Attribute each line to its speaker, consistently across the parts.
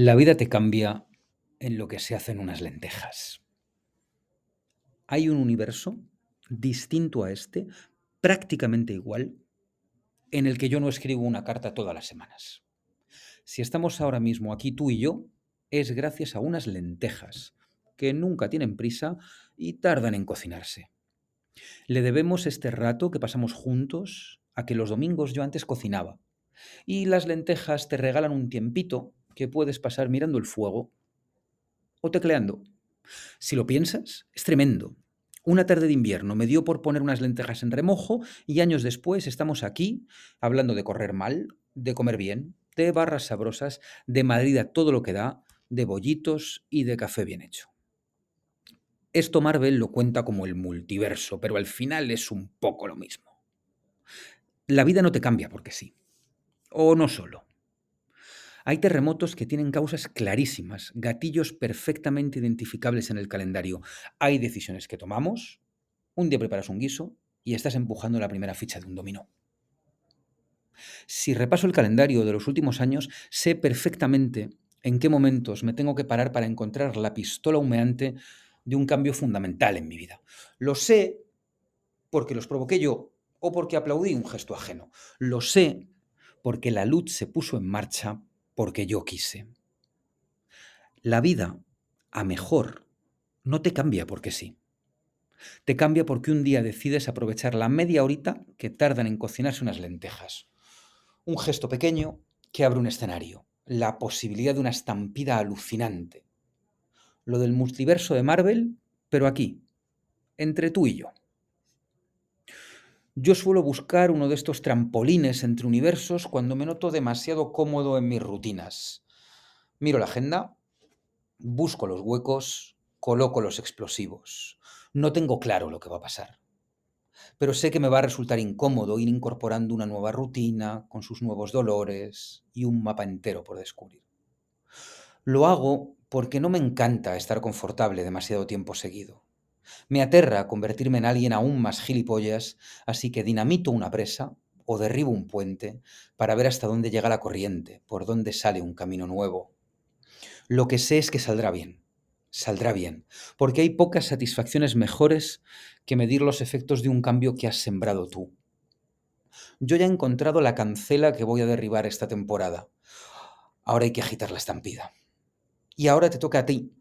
Speaker 1: La vida te cambia en lo que se hacen unas lentejas. Hay un universo distinto a este, prácticamente igual, en el que yo no escribo una carta todas las semanas. Si estamos ahora mismo aquí tú y yo, es gracias a unas lentejas que nunca tienen prisa y tardan en cocinarse. Le debemos este rato que pasamos juntos a que los domingos yo antes cocinaba. Y las lentejas te regalan un tiempito que puedes pasar mirando el fuego o tecleando. Si lo piensas, es tremendo. Una tarde de invierno me dio por poner unas lentejas en remojo y años después estamos aquí hablando de correr mal, de comer bien, de barras sabrosas, de Madrid a todo lo que da, de bollitos y de café bien hecho. Esto Marvel lo cuenta como el multiverso, pero al final es un poco lo mismo. La vida no te cambia porque sí. O no solo. Hay terremotos que tienen causas clarísimas, gatillos perfectamente identificables en el calendario. Hay decisiones que tomamos, un día preparas un guiso y estás empujando la primera ficha de un dominó. Si repaso el calendario de los últimos años, sé perfectamente en qué momentos me tengo que parar para encontrar la pistola humeante de un cambio fundamental en mi vida. Lo sé porque los provoqué yo o porque aplaudí un gesto ajeno. Lo sé porque la luz se puso en marcha porque yo quise. La vida, a mejor, no te cambia porque sí. Te cambia porque un día decides aprovechar la media horita que tardan en cocinarse unas lentejas. Un gesto pequeño que abre un escenario, la posibilidad de una estampida alucinante. Lo del multiverso de Marvel, pero aquí, entre tú y yo. Yo suelo buscar uno de estos trampolines entre universos cuando me noto demasiado cómodo en mis rutinas. Miro la agenda, busco los huecos, coloco los explosivos. No tengo claro lo que va a pasar. Pero sé que me va a resultar incómodo ir incorporando una nueva rutina con sus nuevos dolores y un mapa entero por descubrir. Lo hago porque no me encanta estar confortable demasiado tiempo seguido. Me aterra convertirme en alguien aún más gilipollas, así que dinamito una presa o derribo un puente para ver hasta dónde llega la corriente, por dónde sale un camino nuevo. Lo que sé es que saldrá bien, saldrá bien, porque hay pocas satisfacciones mejores que medir los efectos de un cambio que has sembrado tú. Yo ya he encontrado la cancela que voy a derribar esta temporada. Ahora hay que agitar la estampida. Y ahora te toca a ti,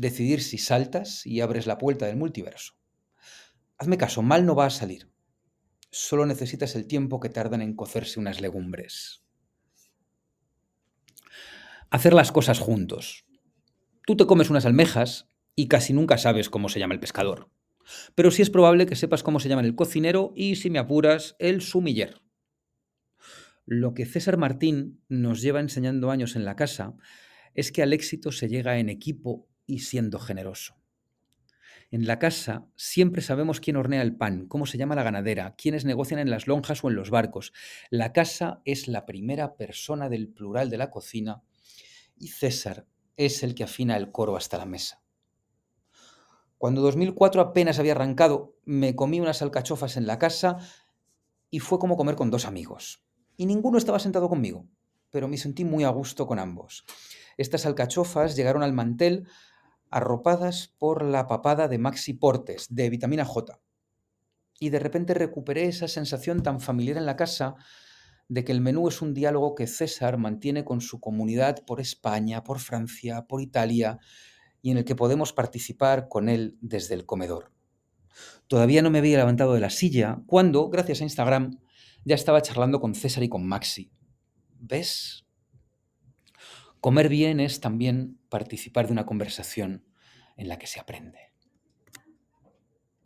Speaker 1: decidir si saltas y abres la puerta del multiverso. Hazme caso, mal no va a salir. Solo necesitas el tiempo que tardan en cocerse unas legumbres. Hacer las cosas juntos. Tú te comes unas almejas y casi nunca sabes cómo se llama el pescador. Pero sí es probable que sepas cómo se llama el cocinero y, si me apuras, el sumiller. Lo que César Martín nos lleva enseñando años en la casa es que al éxito se llega en equipo y siendo generoso. En la casa siempre sabemos quién hornea el pan, cómo se llama la ganadera, quiénes negocian en las lonjas o en los barcos. La casa es la primera persona del plural de la cocina y César es el que afina el coro hasta la mesa. Cuando 2004 apenas había arrancado, me comí unas alcachofas en la casa y fue como comer con dos amigos. Y ninguno estaba sentado conmigo, pero me sentí muy a gusto con ambos. Estas alcachofas llegaron al mantel arropadas por la papada de Maxi Portes, de vitamina J. Y de repente recuperé esa sensación tan familiar en la casa de que el menú es un diálogo que César mantiene con su comunidad por España, por Francia, por Italia, y en el que podemos participar con él desde el comedor. Todavía no me había levantado de la silla cuando, gracias a Instagram, ya estaba charlando con César y con Maxi. ¿Ves? Comer bien es también participar de una conversación en la que se aprende.